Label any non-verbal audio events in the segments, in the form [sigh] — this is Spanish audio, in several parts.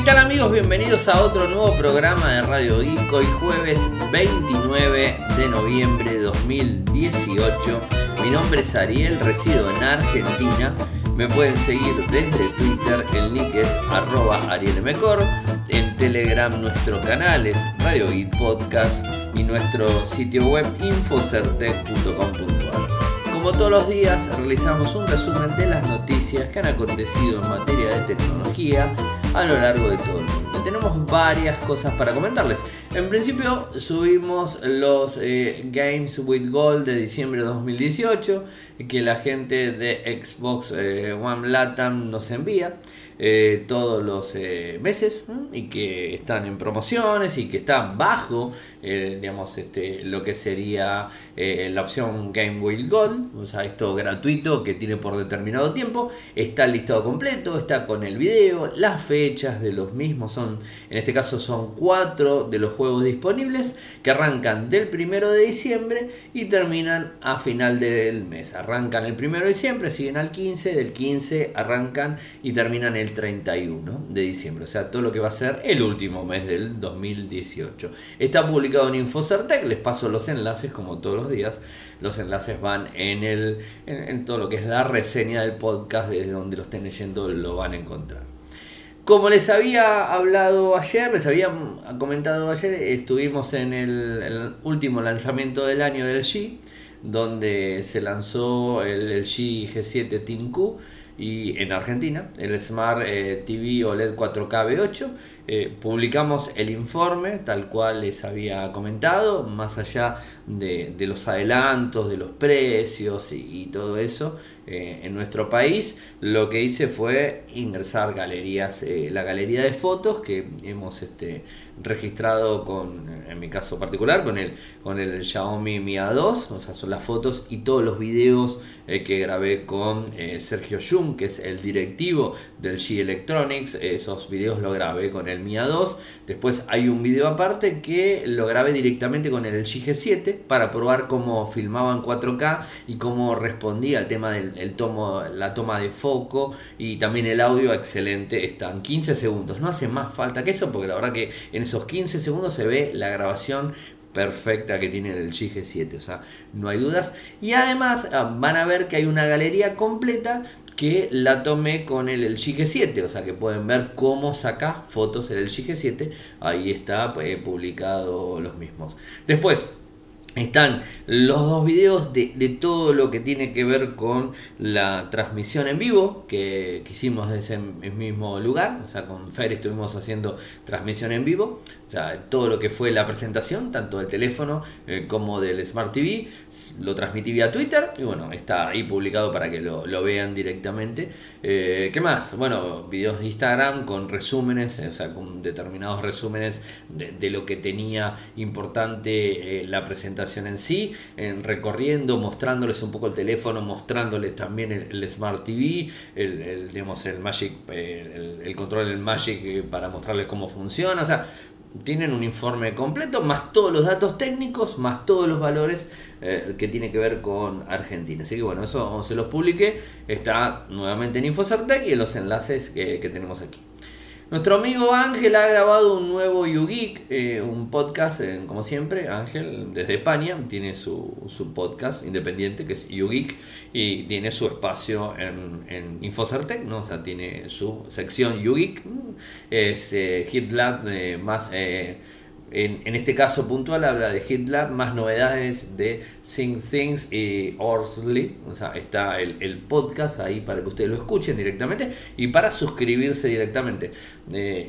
¿qué tal amigos? Bienvenidos a otro nuevo programa de Radio Geek. Hoy jueves 29 de noviembre de 2018. Mi nombre es Ariel, resido en Argentina. Me pueden seguir desde Twitter, el nick es arroba arielmecor. En Telegram nuestro canal es Radio Geek Podcast y nuestro sitio web infocertec.com.ar. Como todos los días realizamos un resumen de las noticias que han acontecido en materia de tecnología a lo largo de todo el mundo. Tenemos varias cosas para comentarles. En principio subimos los eh, Games with Gold de diciembre de 2018 que la gente de Xbox eh, One Latam nos envía. Eh, todos los meses y que están en promociones y que están bajo digamos este lo que sería la opción Game with Gold o sea esto gratuito que tiene por determinado tiempo está listado completo está con el video las fechas de los mismos son en este caso son cuatro de los juegos disponibles que arrancan del primero de diciembre y terminan a final del mes. Arrancan el primero de diciembre, siguen al 15, del 15 arrancan y terminan el 31 de diciembre. O sea, todo lo que va a ser el último mes del 2018. Está publicado en Infocertec, les paso los enlaces como todos los días. Los enlaces van en, el, en todo lo que es la reseña del podcast, desde donde lo estén leyendo lo van a encontrar. Como les había hablado ayer, les había comentado ayer, estuvimos en el, último lanzamiento del año del G, donde se lanzó el, G G7 Team y en Argentina, el Smart eh, TV OLED 4K V8. Eh, publicamos el informe tal cual les había comentado, más allá de, los adelantos, de los precios y todo eso. Eh, en nuestro país, lo que hice fue ingresar galerías, eh, la galería de fotos que hemos este, registrado con, en mi caso particular, con el, con el Xiaomi Mi A2, o sea, son las fotos y todos los videos que grabé con Sergio Jung, que es el directivo del G Electronics, esos videos los grabé con el Mi A2, después hay un video aparte que lo grabé directamente con el LG G7 para probar cómo filmaba en 4K y cómo respondía al tema del el tomo, la toma de foco y también el audio excelente. Están 15 segundos. No hace más falta que eso porque la verdad que en esos 15 segundos se ve la grabación perfecta que tiene el GG7, o sea, no hay dudas. Y además ah, van a ver que hay una galería completa que la tomé con el, el GG7, o sea que pueden ver cómo saca fotos el GG7, ahí está eh, publicado los mismos. Después, están los dos videos de, todo lo que tiene que ver con la transmisión en vivo que, hicimos desde ese mismo lugar. O sea, con Fer estuvimos haciendo transmisión en vivo. O sea, todo lo que fue la presentación, tanto del teléfono eh, como del Smart TV, lo transmití vía Twitter. Y bueno, está ahí publicado para que lo, vean directamente. Eh, ¿Qué más? Bueno, videos de Instagram con resúmenes, o sea, con determinados resúmenes de, lo que tenía importante eh, la presentación en sí, en recorriendo, mostrándoles un poco el teléfono, mostrándoles también el, Smart TV, el, digamos, el Magic, el, control del Magic eh, para mostrarles cómo funciona. O sea, tienen un informe completo, más todos los datos técnicos, más todos los valores eh, que tiene que ver con Argentina. Así que bueno, eso se los publiqué. Está nuevamente en Infocertec y en los enlaces que tenemos aquí. Nuestro amigo Ángel ha grabado un nuevo YouGeek, eh, un podcast, como siempre, Ángel desde España, tiene su, podcast independiente que es YouGeek y tiene su espacio en, en Infocertec, ¿no? o sea, tiene su sección YouGeek, es eh, HitLab eh, más... En, este caso puntual habla de HitLab, más novedades de Sing Things y Orsley. O sea, está el, podcast ahí para que ustedes lo escuchen directamente y para suscribirse directamente. Eh,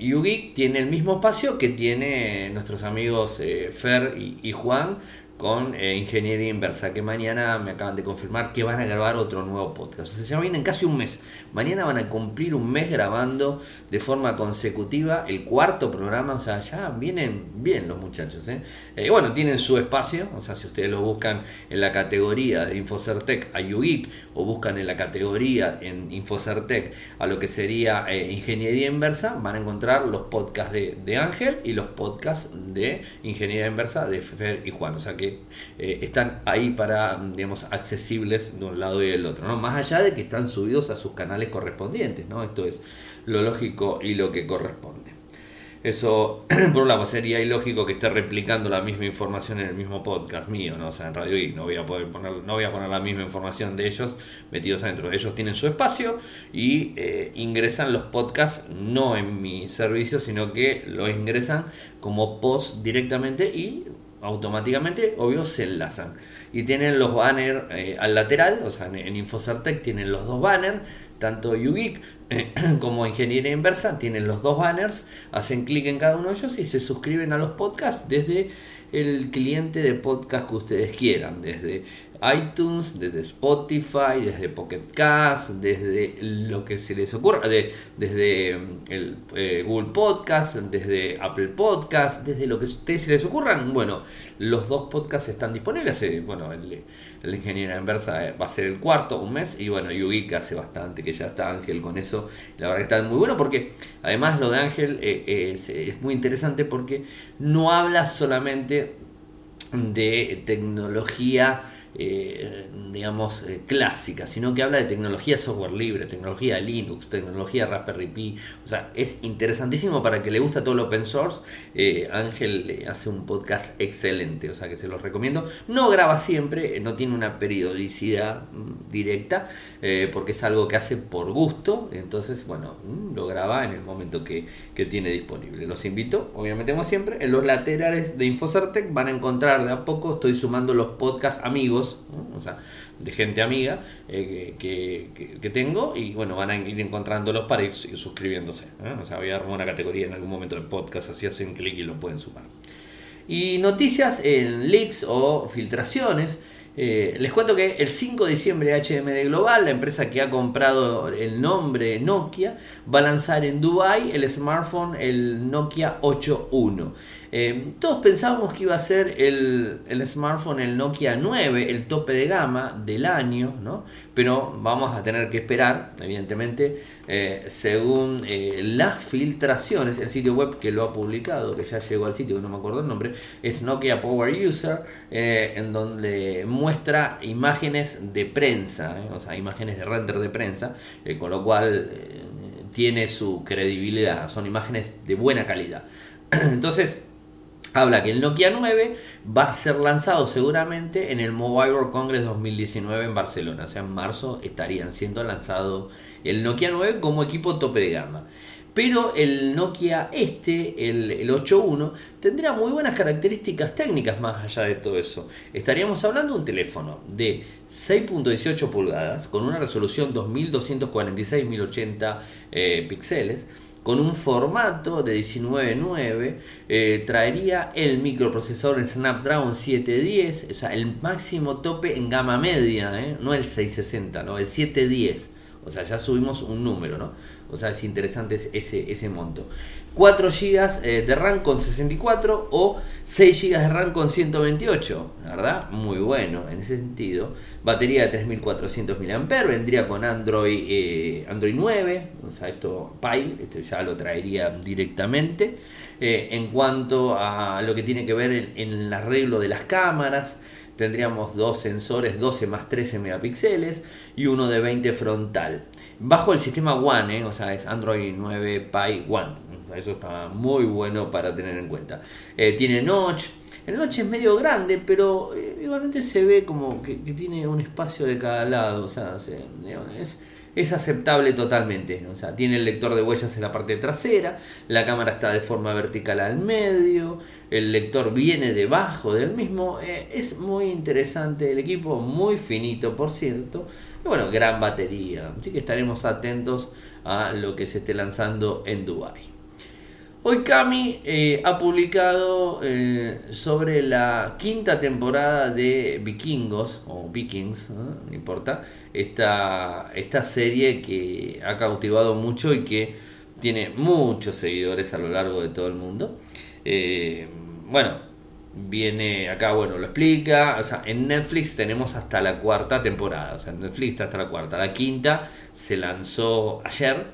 tiene el mismo espacio que tiene nuestros amigos eh, Fer y Juan con eh, Ingeniería Inversa, que mañana me acaban de confirmar que van a grabar otro nuevo podcast. O sea, ya vienen casi un mes. Mañana van a cumplir un mes grabando de forma consecutiva el cuarto programa. O sea, ya vienen bien los muchachos. ¿eh? eh bueno, tienen su espacio. O sea, si ustedes lo buscan en la categoría de Infocertec a YouGeek o buscan en la categoría en Infocertec a lo que sería eh, Ingeniería Inversa, van a encontrar los podcasts de, de Ángel y los podcasts de Ingeniería Inversa de Fer y Juan. O sea que eh, están ahí para, digamos, accesibles de un lado y del otro, ¿no? Más allá de que están subidos a sus canales correspondientes, ¿no? Esto es lo lógico y lo que corresponde. Eso, [clears throat] por un lado, sería ilógico que esté replicando la misma información en el mismo podcast mío, ¿no? O sea, en Radio I no voy a poder poner, no voy a poner la misma información de ellos metidos adentro. Ellos tienen su espacio y eh, ingresan los podcasts no en mi servicio, sino que lo ingresan como post directamente y automáticamente, obvio, se enlazan. Y tienen los banners eh, al lateral, o sea, en, en Infocertec tienen los dos banners tanto YouGeek eh, [clears throat] como Ingeniería Inversa tienen los dos banners, hacen clic en cada uno de ellos y se suscriben a los podcasts desde el cliente de podcast que ustedes quieran, desde iTunes, desde Spotify, desde Pocket Cast, desde lo que se les ocurra, de, desde mm, el eh, Google Podcast, desde Apple Podcast, desde lo que a ustedes se les ocurran. Bueno, los dos podcasts están disponibles. Bueno, el, el Ingeniera Inversa eh, va a ser el cuarto, un mes, y bueno, Yugi hace bastante que ya está Ángel con eso. La verdad que está muy bueno porque además lo de Ángel es, es muy interesante porque no habla solamente de tecnología eh, digamos, eh, clásica, sino que habla de tecnología software libre, tecnología Linux, tecnología Raspberry Pi. O sea, es interesantísimo para que le gusta todo el open source. Eh, Ángel hace un podcast excelente, o sea que se los recomiendo. No graba siempre, no tiene una periodicidad mm, directa, porque es algo que hace por gusto. Entonces, bueno, mm, lo graba en el momento que, que tiene disponible. Los invito, obviamente, como siempre, en los laterales de Infocertec van a encontrar de a poco, estoy sumando los podcasts amigos de gente amiga eh, que, tengo y bueno, van a ir encontrándolos para ir, suscribiéndose. ¿eh? O voy a armar una categoría en algún momento de podcast, así hacen clic y lo pueden sumar. Y noticias en leaks o filtraciones. Eh, les cuento que el 5 de diciembre HMD Global, la empresa que ha comprado el nombre Nokia, va a lanzar en Dubai el smartphone, el Nokia 8.1. Eh, todos pensábamos que iba a ser el, smartphone, el Nokia 9, el tope de gama del año, ¿no? pero vamos a tener que esperar, evidentemente, eh, según eh, las filtraciones, el sitio web que lo ha publicado, que ya llegó al sitio, no me acuerdo el nombre, es Nokia Power User, en donde muestra imágenes de prensa, o sea, imágenes de render de prensa, con lo cual tiene su credibilidad, son imágenes de buena calidad. [clears throat] Entonces, habla que el Nokia 9 va a ser lanzado seguramente en el Mobile World Congress 2019 en Barcelona. O sea, en marzo estarían siendo lanzado el Nokia 9 como equipo tope de gama. Pero el Nokia este, el, el 8.1, tendrá muy buenas características técnicas más allá de todo eso. Estaríamos hablando de un teléfono de 6.18 pulgadas con una resolución 2246-1080 eh, píxeles con un formato de 19.9 eh, traería el microprocesor Snapdragon 710, o sea, el máximo tope en gama media, ¿eh? no el 660, no, el 710. O sea, ya subimos un número, ¿no? O sea, es interesante ese, ese monto. 4 GB eh, de RAM con 64 o 6 GB de RAM con 128, ¿verdad? Muy bueno en ese sentido. Batería de 3400 mAh, vendría con Android, eh, Android 9, o sea, esto Pi, esto ya lo traería directamente. Eh, en cuanto a lo que tiene que ver en el arreglo de las cámaras, tendríamos dos sensores 12 más 13 megapíxeles y uno de 20 frontal. Bajo el sistema One, ¿eh? o sea, es Android 9 Pie One. eso está muy bueno para tener en cuenta. Eh, tiene notch. El notch es medio grande, pero eh, igualmente se ve como que, tiene un espacio de cada lado. O sea, es, es aceptable totalmente. O sea, tiene el lector de huellas en la parte trasera, la cámara está de forma vertical al medio, el lector viene debajo del mismo. Eh, es muy interesante el equipo, muy finito por cierto. Y bueno, gran batería. Así que estaremos atentos a lo que se esté lanzando en Dubai. Hoy Cami eh, ha publicado eh, sobre la quinta temporada de Vikingos, o Vikings, no, importa, esta, esta serie que ha cautivado mucho y que tiene muchos seguidores a lo largo de todo el mundo. Eh, bueno, viene acá, bueno, lo explica. O sea, en Netflix tenemos hasta la cuarta temporada. O sea, en Netflix está hasta la cuarta. La quinta se lanzó ayer.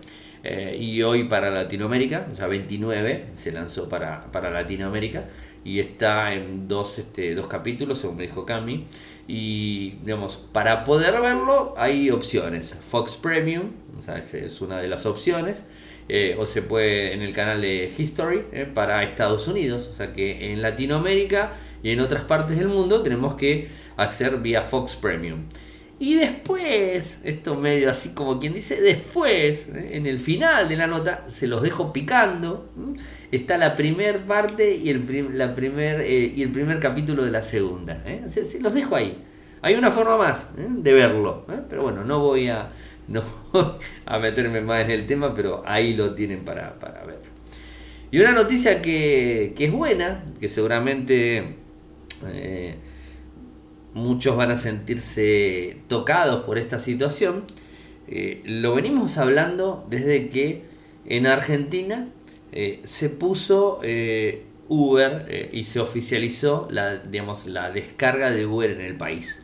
Eh, y hoy para Latinoamérica, o sea, 29 se lanzó para, para Latinoamérica y está en dos, este, dos capítulos, según me dijo Cami. Y, digamos, para poder verlo hay opciones. Fox Premium, o sea, es una de las opciones. o se puede en el canal de History para Estados Unidos. O sea que en Latinoamérica y en otras partes del mundo tenemos que acceder vía Fox Premium. Y después, esto medio así como quien dice, después, en el final de la nota, se los dejo picando. Está la primera parte y el, primer, eh, y el primer capítulo de la segunda. ¿eh? los dejo ahí. Hay una forma más ¿eh? de verlo. Pero bueno, no voy a, [laughs] no a meterme más en el tema, pero ahí lo tienen para, para ver. Y una noticia que, que es buena, que seguramente muchos van a sentirse tocados por esta situación. Eh, lo venimos hablando desde que en Argentina eh, se puso eh, Uber y se oficializó la, digamos, la descarga de Uber en el país.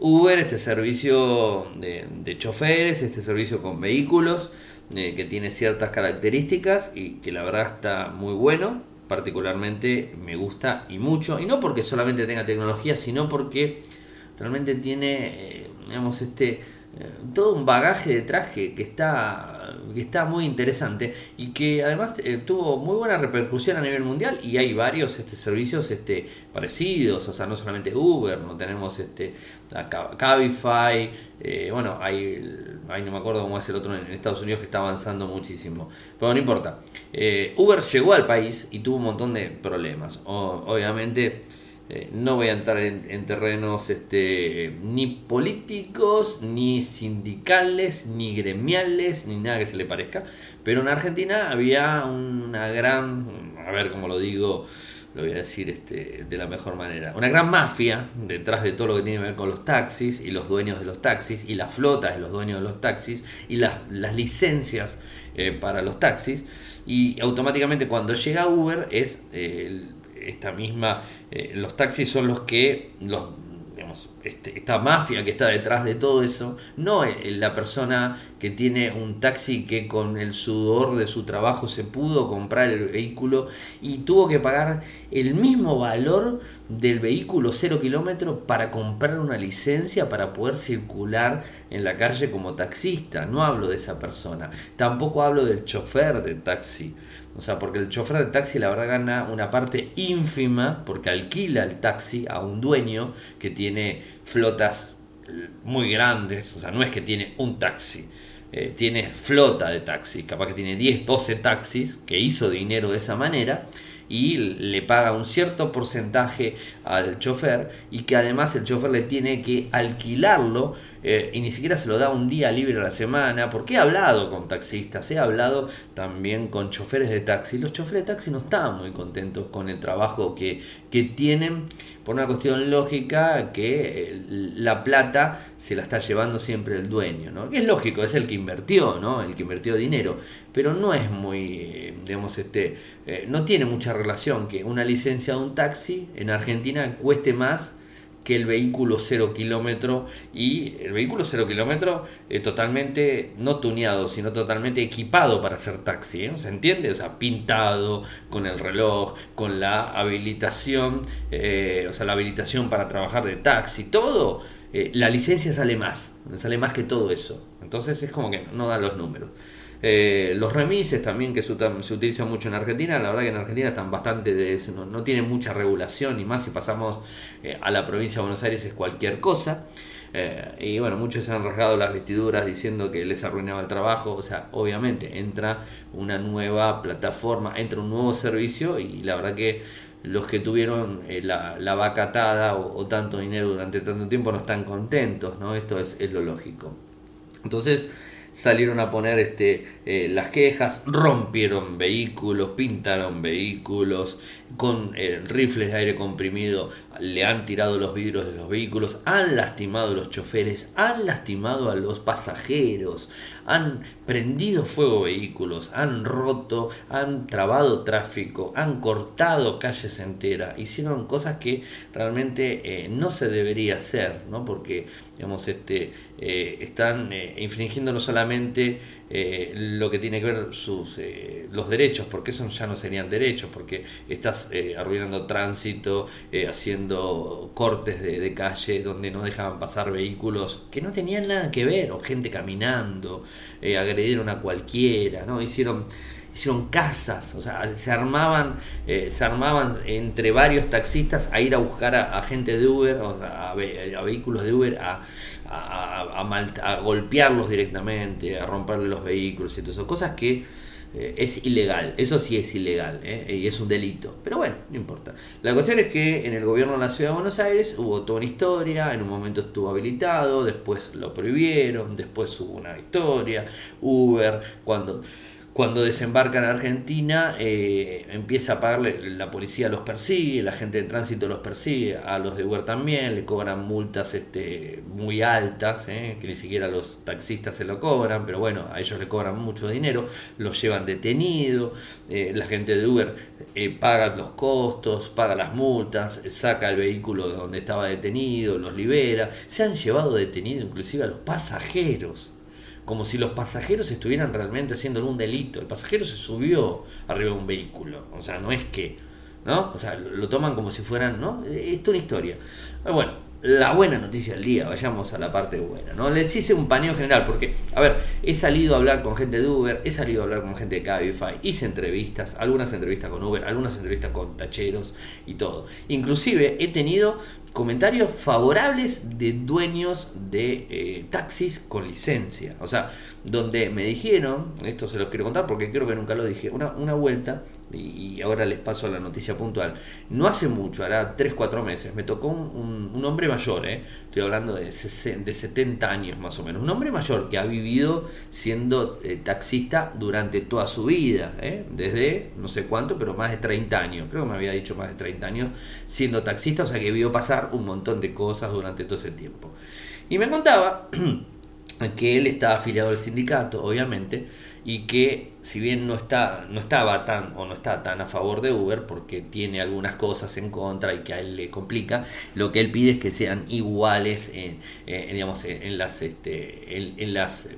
Uber, este servicio de, de choferes, este servicio con vehículos, que tiene ciertas características y que la verdad está muy bueno, particularmente me gusta y mucho, y no porque solamente tenga tecnología, sino porque realmente tiene, eh, digamos, este, eh, todo un bagaje detrás que, que, está que está muy interesante y que además eh, tuvo muy buena repercusión a nivel mundial y hay varios este, servicios este, parecidos, o sea, no solamente Uber, no tenemos este, Cabify, eh, bueno, hay, no me acuerdo cómo es el otro en Estados Unidos que está avanzando muchísimo, pero no importa. Eh, Uber llegó al país y tuvo un montón de problemas, obviamente eh, no voy a entrar en, terrenos este, ni políticos, ni sindicales, ni gremiales, ni nada que se le parezca. Pero en Argentina había una gran, a ver cómo lo digo, lo voy a decir este, de la mejor manera, una gran mafia detrás de todo lo que tiene que ver con los taxis y los dueños de los taxis y las flotas de los dueños de los taxis y las, licencias eh, para los taxis. Y automáticamente cuando llega Uber es... Eh, esta misma, eh, los taxis son los que, los, digamos, este, esta mafia que está detrás de todo eso, no la persona que tiene un taxi que con el sudor de su trabajo se pudo comprar el vehículo y tuvo que pagar el mismo valor del vehículo cero kilómetro para comprar una licencia para poder circular en la calle como taxista. No hablo de esa persona. Tampoco hablo del chofer de taxi. O sea, porque el chofer de taxi la verdad gana una parte ínfima porque alquila el taxi a un dueño que tiene flotas muy grandes. O sea, no es que tiene un taxi. Eh, tiene flota de taxis, capaz que tiene 10, 12 taxis, que hizo dinero de esa manera, y le paga un cierto porcentaje al chofer y que además el chofer le tiene que alquilarlo eh, y ni siquiera se lo da un día libre a la semana, porque he hablado con taxistas, he hablado también con choferes de taxi. Los choferes de taxi no están muy contentos con el trabajo que, que tienen por una cuestión lógica que eh, la plata se la está llevando siempre el dueño, ¿no? es lógico, es el que invirtió, ¿no? El que invirtió dinero, pero no es muy, eh, digamos, este, no tiene mucha relación que una licencia de un taxi en Argentina cueste más que el vehículo cero kilómetro y el vehículo cero kilómetro eh, totalmente no tuneado sino totalmente equipado para hacer taxi ¿eh? ¿se entiende? o sea pintado con el reloj con la habilitación eh, o sea la habilitación para trabajar de taxi todo la licencia sale más sale más que todo eso entonces es como que no da los números eh, los remises también que se, utilizan mucho en Argentina, la verdad que en Argentina están bastante de, no, no tienen mucha regulación y más si pasamos eh, a la provincia de Buenos Aires es cualquier cosa. Eh, y bueno, muchos se han rasgado las vestiduras diciendo que les arruinaba el trabajo. O sea, obviamente entra una nueva plataforma, entra un nuevo servicio y la verdad que los que tuvieron la, la vacatada o, o, tanto dinero durante tanto tiempo no están contentos, ¿no? Esto es, es lo lógico. Entonces, salieron a poner este, eh, las quejas, rompieron vehículos, pintaron vehículos, con eh, rifles de aire comprimido le han tirado los vidrios de los vehículos, han lastimado a los choferes, han lastimado a los pasajeros, han prendido fuego vehículos, han roto, han trabado tráfico, han cortado calles enteras, hicieron cosas que realmente eh, no se debería hacer, ¿no? porque digamos, este, eh, están infringiendo no solamente eh, lo que tiene que ver sus eh, los derechos, porque esos ya no serían derechos, porque estás eh, arruinando tránsito, haciendo cortes de, de, calle donde no dejaban pasar vehículos que no tenían nada que ver, o gente caminando, agredieron a cualquiera, ¿no? Hicieron hicieron casas, o sea, se armaban, eh, se armaban entre varios taxistas a ir a buscar a, gente de Uber, a, vehículos de Uber, a, a, golpearlos directamente, a romperle los vehículos y todo eso, cosas que eh, es ilegal, eso sí es ilegal eh, y es un delito, pero bueno, no importa. La cuestión es que en el gobierno de la ciudad de Buenos Aires hubo toda una historia, en un momento estuvo habilitado, después lo prohibieron, después hubo una historia, Uber, cuando cuando desembarcan en Argentina, eh, empieza a pagarle, la policía los persigue, la gente de tránsito los persigue, a los de Uber también, le cobran multas este, muy altas, eh, que ni siquiera los taxistas se lo cobran, pero bueno, a ellos le cobran mucho dinero, los llevan detenido, eh, la gente de Uber paga los costos, paga las multas, saca el vehículo de donde estaba detenido, los libera, se han llevado detenido inclusive a los pasajeros como si los pasajeros estuvieran realmente haciendo un delito. El pasajero se subió arriba de un vehículo, o sea, no es que, ¿no? O sea, lo toman como si fueran, ¿no? Esto es una historia. Bueno, la buena noticia del día, vayamos a la parte buena, ¿no? Les hice un paneo general, porque, a ver, he salido a hablar con gente de Uber, he salido a hablar con gente de Cabify, hice entrevistas, algunas entrevistas con Uber, algunas entrevistas con tacheros y todo. Inclusive he tenido comentarios favorables de dueños de eh, taxis con licencia. O sea, donde me dijeron, esto se los quiero contar porque creo que nunca lo dije, una, una vuelta, y ahora les paso la noticia puntual, no hace mucho, hará 3, 4 meses, me tocó un, hombre mayor, ¿eh? estoy hablando de, de 70 años más o menos, un hombre mayor que ha vivido siendo eh, taxista durante toda su vida, ¿eh? desde no sé cuánto, pero más de 30 años, creo que me había dicho más de 30 años siendo taxista, o sea que vio pasar un montón de cosas durante todo ese tiempo. Y me contaba [clears throat] que él estaba afiliado al sindicato, obviamente, y que si bien no está no estaba tan o no está tan a favor de Uber porque tiene algunas cosas en contra y que a él le complica lo que él pide es que sean iguales en, digamos en, las este, en, las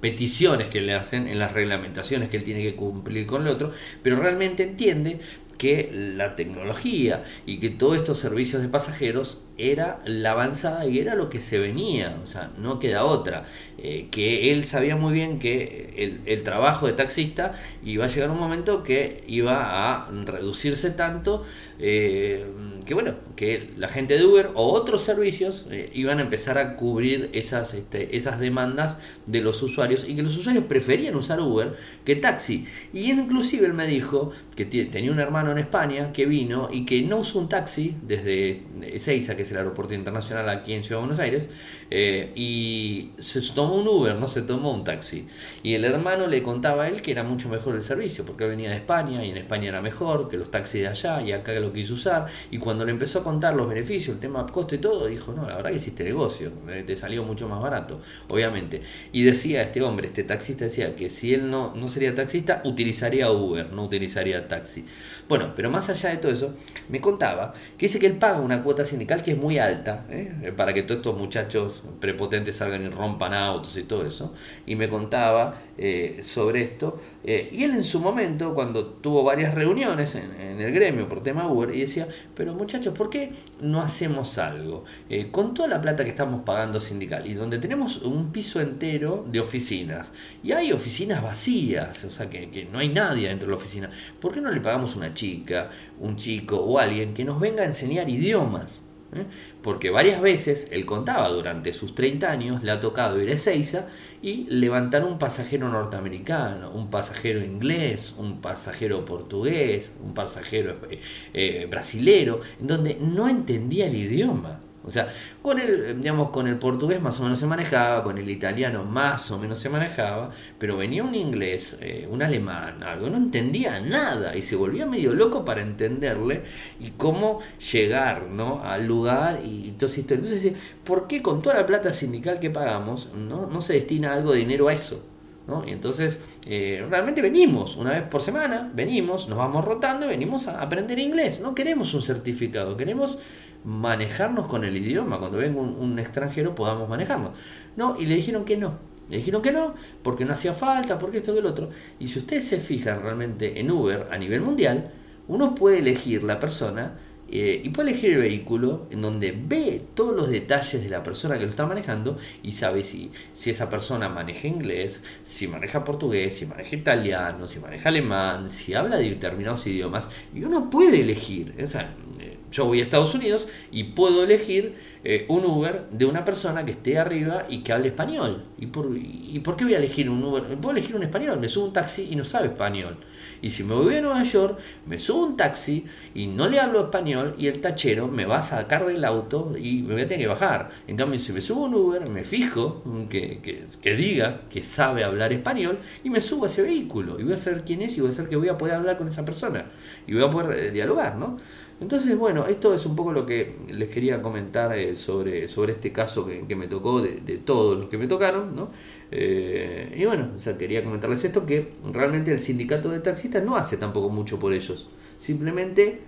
peticiones que le hacen en las reglamentaciones que él tiene que cumplir con el otro pero realmente entiende que la tecnología y que todos estos servicios de pasajeros era la avanzada y era lo que se venía, o sea, no queda otra. Eh, que él sabía muy bien que el, trabajo de taxista iba a llegar un momento que iba a reducirse tanto eh, que bueno, que la gente de Uber o otros servicios eh, iban a empezar a cubrir esas, este, esas demandas de los usuarios y que los usuarios preferían usar Uber que taxi. Y inclusive él me dijo que tenía un hermano en España que vino y que no usó un taxi desde Ezeiza, que es el aeropuerto internacional aquí en Ciudad de Buenos Aires, eh, y se tomó un Uber, no se tomó un taxi. Y el hermano le contaba a él que era mucho mejor el servicio, porque venía de España y en España era mejor que los taxis de allá y acá lo quiso usar. Y cuando le empezó a contar los beneficios, el tema costo y todo, dijo, no, la verdad que hiciste negocio, eh, te salió mucho más barato, obviamente. Y decía este hombre, este taxista decía que si él no, no sería taxista, utilizaría Uber, no utilizaría taxi. Bueno, pero más allá de todo eso, me contaba que dice que él paga una cuota sindical que es muy alta, ¿eh? para que todos estos muchachos prepotentes salgan y rompan autos y todo eso. Y me contaba eh, sobre esto. Eh, y él en su momento, cuando tuvo varias reuniones en, el gremio por tema Uber, y decía, pero muchachos, ¿por qué no hacemos algo? con toda la plata que estamos pagando sindical y donde tenemos un piso entero de oficinas y hay oficinas vacías, o sea que, que no hay nadie dentro de la oficina, ¿por qué no le pagamos una chica, un chico o alguien que nos venga a enseñar idiomas? ¿Eh? Porque varias veces, él contaba, durante sus 30 años le ha tocado ir a Ezeiza y levantar un pasajero norteamericano, un pasajero inglés, un pasajero portugués, un pasajero eh, eh, brasilero, en donde no entendía el idioma. O sea, con el, digamos, con el portugués más o menos se manejaba, con el italiano más o menos se manejaba, pero venía un inglés, eh, un alemán, algo, no entendía nada y se volvía medio loco para entenderle y cómo llegar ¿no? al lugar y todo esto. Entonces, ¿por qué con toda la plata sindical que pagamos no, no se destina algo de dinero a eso? ¿no? Y entonces, eh, realmente venimos, una vez por semana, venimos, nos vamos rotando y venimos a aprender inglés. No queremos un certificado, queremos manejarnos con el idioma, cuando venga un, extranjero podamos manejarnos. No, y le dijeron que no, Le dijeron que no, porque no hacía falta, porque esto que el otro. Y si ustedes se fijan realmente en Uber a nivel mundial, uno puede elegir la persona eh, y puede elegir el vehículo en donde ve todos los detalles de la persona que lo está manejando y sabe si, si esa persona maneja inglés, si maneja portugués, si maneja italiano, si maneja alemán, si habla de determinados idiomas. Y uno puede elegir. O sea, eh, yo voy a Estados Unidos y puedo elegir eh, un Uber de una persona que esté arriba y que hable español. ¿Y por, ¿Y por qué voy a elegir un Uber? Puedo elegir un español, me subo un taxi y no sabe español. Y si me voy a Nueva York, me subo un taxi y no le hablo español y el tachero me va a sacar del auto y me voy a tener que bajar. En cambio, si me subo un Uber, me fijo que, que, diga que sabe hablar español y me subo a ese vehículo y voy a saber quién es y voy a saber que voy a poder hablar con esa persona y voy a poder eh, dialogar, ¿no? Entonces, bueno, esto es un poco lo que les quería comentar eh, sobre, sobre este caso que, me tocó, de, todos los que me tocaron, ¿no? Eh, y bueno, quería comentarles esto, que realmente el sindicato de taxistas no hace tampoco mucho por ellos. Simplemente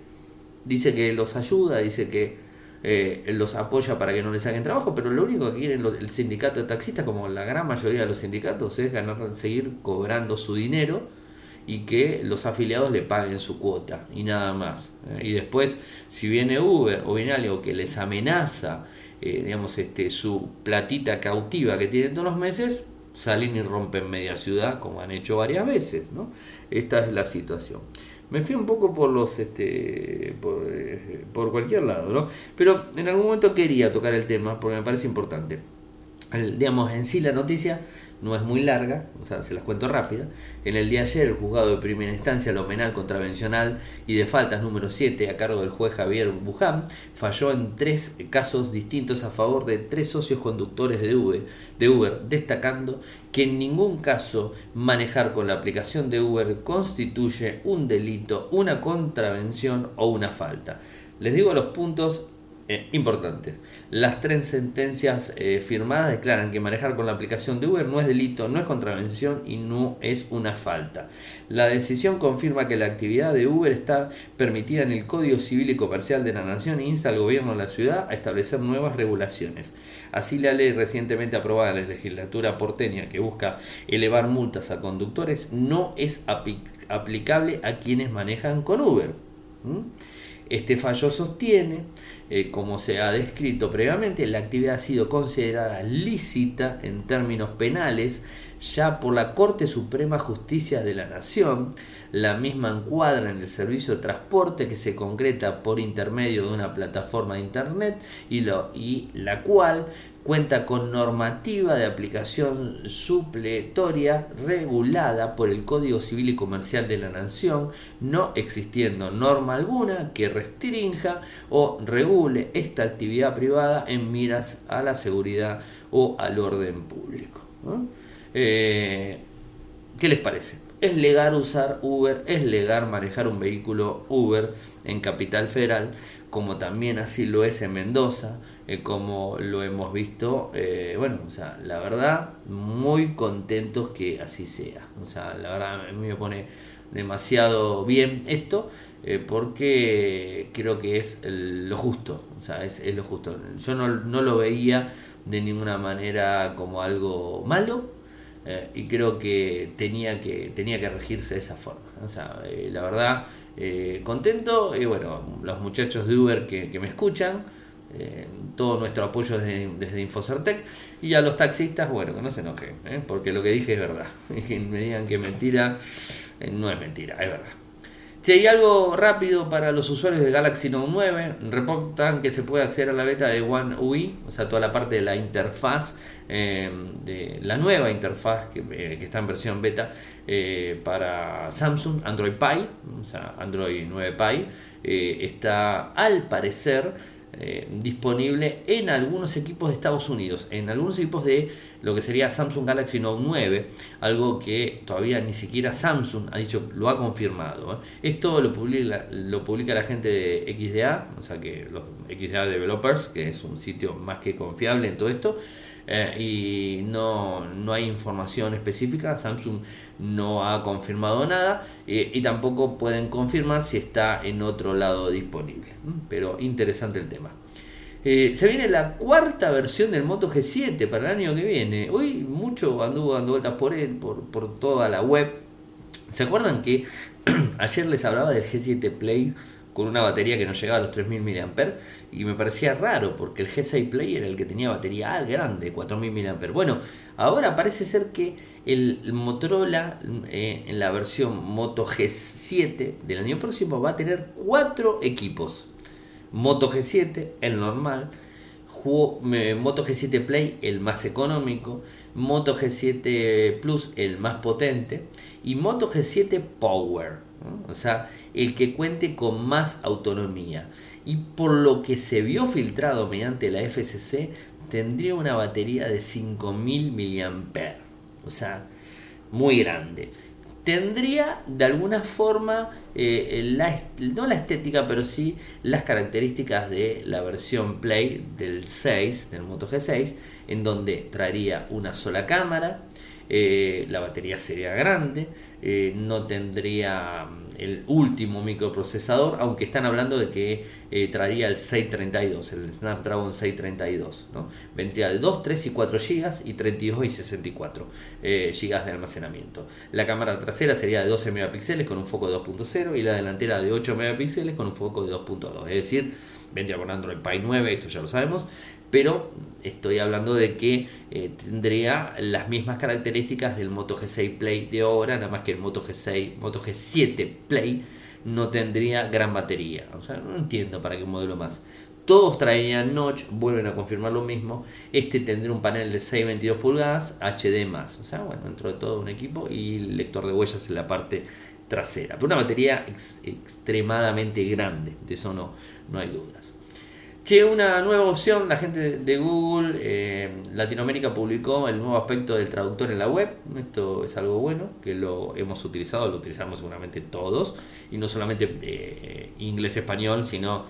dice que los ayuda, dice que eh, los apoya para que no les saquen trabajo, pero lo único que quiere el sindicato de taxistas, como la gran mayoría de los sindicatos, es ganar, seguir cobrando su dinero y que los afiliados le paguen su cuota y nada más. ¿eh? Y después, si viene Uber o viene algo que les amenaza, eh, digamos, este, su platita cautiva que tienen todos los meses, salen y rompen media ciudad, como han hecho varias veces. ¿no? Esta es la situación. Me fui un poco por los este por, eh, por cualquier lado, ¿no? Pero en algún momento quería tocar el tema porque me parece importante. digamos, en sí la noticia no es muy larga, o sea, se las cuento rápida. En el día de ayer, el juzgado de primera instancia, lo penal contravencional y de faltas número 7, a cargo del juez Javier Buján, falló en tres casos distintos a favor de tres socios conductores de Uber, de Uber, destacando que en ningún caso manejar con la aplicación de Uber constituye un delito, una contravención o una falta. Les digo los puntos eh, importante. Las tres sentencias eh, firmadas declaran que manejar con la aplicación de Uber no es delito, no es contravención y no es una falta. La decisión confirma que la actividad de Uber está permitida en el Código Civil y Comercial de la Nación e insta al gobierno de la ciudad a establecer nuevas regulaciones. Así la ley recientemente aprobada en la legislatura porteña que busca elevar multas a conductores no es aplicable a quienes manejan con Uber. Este fallo sostiene eh, como se ha descrito previamente, la actividad ha sido considerada lícita en términos penales ya por la Corte Suprema Justicia de la Nación. La misma encuadra en el servicio de transporte que se concreta por intermedio de una plataforma de Internet y, la cual cuenta con normativa de aplicación supletoria regulada por el Código Civil y Comercial de la Nación, no existiendo norma alguna que restrinja o regule esta actividad privada en miras a la seguridad o al orden público. Eh, ¿Qué les parece? Es legal usar Uber, es legal manejar un vehículo Uber en Capital Federal, como también así lo es en Mendoza, eh, como lo hemos visto, eh, bueno, o sea, la verdad, muy contentos que así sea. O sea, la verdad, a mí me pone demasiado bien esto, eh, porque creo que es lo justo, o sea, es, lo justo. Yo no, no, lo veía de ninguna manera como algo malo, y creo que tenía que, tenía que regirse de esa forma. O sea, la verdad, contento, y bueno, los muchachos de Uber que, que me escuchan, eh, todo nuestro apoyo desde, desde, Infocertec y a los taxistas, bueno, que no se enojen, ¿eh? porque lo que dije es verdad. [laughs] Y me digan que mentira, eh, no es mentira, es verdad. Si hay algo rápido para los usuarios de Galaxy Note 9, reportan que se puede acceder a la beta de One UI, o sea, toda la parte de la interfaz, de la nueva interfaz que, que, está en versión beta para Samsung, Android Pie, o sea, Android 9 Pie, está al parecer eh, disponible en algunos equipos de Estados Unidos, en algunos equipos de lo que sería Samsung Galaxy Note 9, algo que todavía ni siquiera Samsung ha dicho, lo ha confirmado. ¿eh? Esto lo publica, lo publica la gente de XDA, o sea que los XDA Developers, que es un sitio más que confiable en todo esto. Eh, y no, no, hay información específica, Samsung no ha confirmado nada eh, y tampoco pueden confirmar si está en otro lado disponible. Pero interesante el tema. Eh, se viene la cuarta versión del Moto G7 para el año que viene. Hoy mucho anduvo dando vueltas por él, por, por toda la web. ¿Se acuerdan que [clears throat] ayer les hablaba del G7 Play con una batería que no llegaba a los 3000 mAh y me parecía raro porque el G6 Play era el que tenía batería grande, 4000 mAh. Bueno, ahora parece ser que el Motorola eh, en la versión Moto G7 del año próximo va a tener cuatro equipos Moto G7, el normal, Moto G7 Play, el más económico, Moto G7 Plus, el más potente, y Moto G7 Power, o sea, el que cuente con más autonomía. Y por lo que se vio filtrado mediante la FCC, tendría una batería de 5000 mAh, o sea, muy grande tendría de alguna forma, eh, no la estética, pero sí las características de la versión Play del 6, del Moto G6, en donde traería una sola cámara, eh, la batería sería grande, eh, no tendría el último microprocesador, aunque están hablando de que eh, traería el 632, el Snapdragon 632. ¿no? Vendría de 2, 3 y 4 GB y 32 y 64 eh, GB de almacenamiento. La cámara trasera sería de 12 megapíxeles con un foco de 2.0 y la delantera de 8 megapíxeles con un foco de 2.2. Es decir, vendría con Android Pie 9, esto ya lo sabemos, pero estoy hablando de que eh, tendría las mismas características del Moto G6 Play de ahora, nada más que el Moto G6, Moto G7 Play no tendría gran batería. O sea, no entiendo para qué modelo más. Todos traían notch, vuelven a confirmar lo mismo. Este tendría un panel de 6.22 pulgadas, HD más. O sea, bueno, dentro de todo un equipo y lector de huellas en la parte trasera. Pero una batería extremadamente grande, de eso no, no hay dudas. Che, una nueva opción, la gente de Google eh, Latinoamérica publicó el nuevo aspecto del traductor en la web. Esto es algo bueno, que lo hemos utilizado, lo utilizamos seguramente todos, y no solamente de inglés-español, sino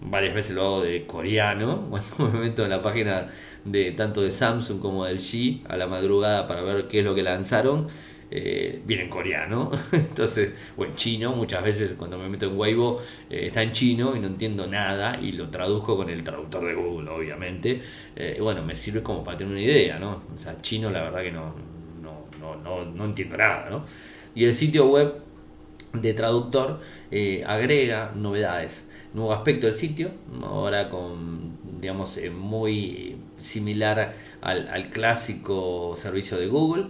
varias veces lo hago de coreano, [laughs] cuando me meto en la página de tanto de Samsung como del G a la madrugada para ver qué es lo que lanzaron eh, viene en coreano, [laughs] entonces, o en chino, muchas veces cuando me meto en Weibo eh, está en chino y no entiendo nada y lo traduzco con el traductor de Google, obviamente. Eh, bueno, me sirve como para tener una idea, ¿no? O sea, chino la verdad que no, no, no, no, entiendo nada, ¿no? Y el sitio web de traductor eh, agrega novedades, nuevo aspecto del sitio, ahora con, digamos, muy similar al clásico servicio de Google.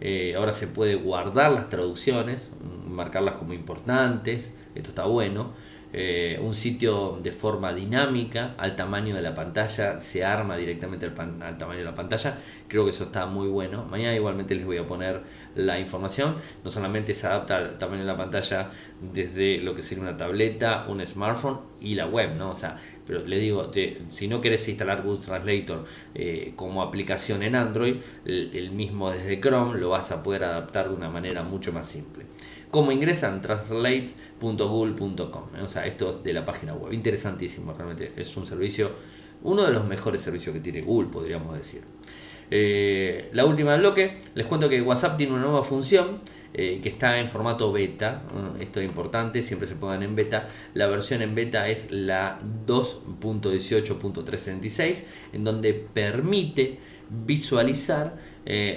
Eh, ahora se puede guardar las traducciones, marcarlas como importantes, esto está bueno. Eh, un sitio de forma dinámica al tamaño de la pantalla, se arma directamente al, tamaño de la pantalla, creo que eso está muy bueno. Mañana igualmente les voy a poner la información, no solamente se adapta al tamaño de la pantalla desde lo que sería una tableta, un smartphone y la web, ¿no? O sea, pero le digo, si no querés instalar Google Translator eh, como aplicación en Android, el, mismo desde Chrome lo vas a poder adaptar de una manera mucho más simple. Como ingresan translate.google.com, ¿eh? o sea, esto es de la página web, interesantísimo, realmente es un servicio, uno de los mejores servicios que tiene Google, podríamos decir. Eh, la última del bloque, les cuento que WhatsApp tiene una nueva función eh, que está en formato beta. Esto es importante, siempre se pongan en beta. La versión en beta es la 2.18.366, en donde permite visualizar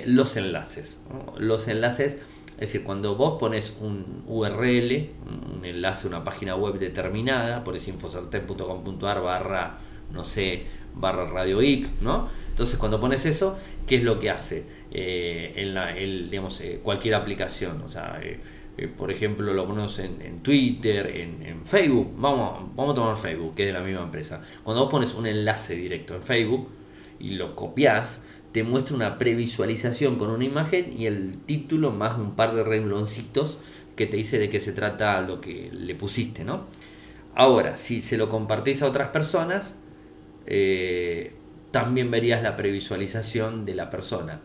los enlaces. Los enlaces, es decir, cuando vos pones un URL, un enlace a una página web determinada, por ejemplo infocerten.com.ar barra, no sé, barra Radio ¿no? Entonces, cuando pones eso, ¿qué es lo que hace eh, en la, digamos, eh, cualquier aplicación? O sea, eh, por ejemplo, lo ponemos en, Twitter, en, Facebook. Vamos, vamos a tomar Facebook, que es de la misma empresa. Cuando vos pones un enlace directo en Facebook y lo copias, te muestra una previsualización con una imagen y el título más un par de rengloncitos que te dice de qué se trata lo que le pusiste, ¿no? Ahora, si se lo compartís a otras personas, eh, también verías la previsualización de la persona.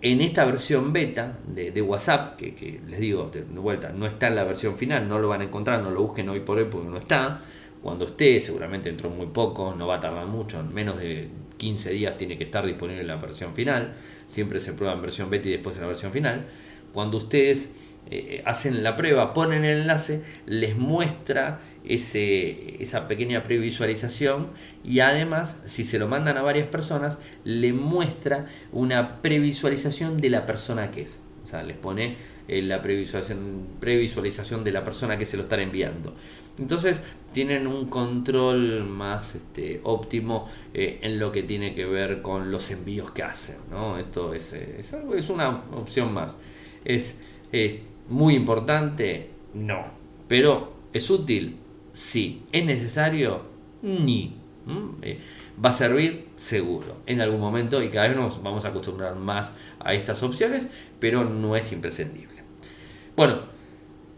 En esta versión beta de, WhatsApp, que, les digo de vuelta, no está en la versión final, no lo van a encontrar, no lo busquen hoy por hoy porque no está. Cuando esté, seguramente entró muy poco, no va a tardar mucho, en menos de 15 días tiene que estar disponible la versión final. Siempre se prueba en versión beta y después en la versión final. Cuando ustedes eh, hacen la prueba, ponen el enlace, les muestra ese, esa pequeña previsualización y además si se lo mandan a varias personas le muestra una previsualización de la persona que es. Les pone eh, la previsualización, de la persona que se lo están enviando. Entonces tienen un control más este, óptimo eh, en lo que tiene que ver con los envíos que hacen. ¿no? Esto es, eh, es, una opción más. ¿Es, ¿Es muy importante? No. Pero ¿es útil? Sí. ¿Es necesario? Ni. Eh, ¿Va a servir? Seguro. En algún momento y cada vez nos vamos a acostumbrar más a estas opciones, pero no es imprescindible. Bueno,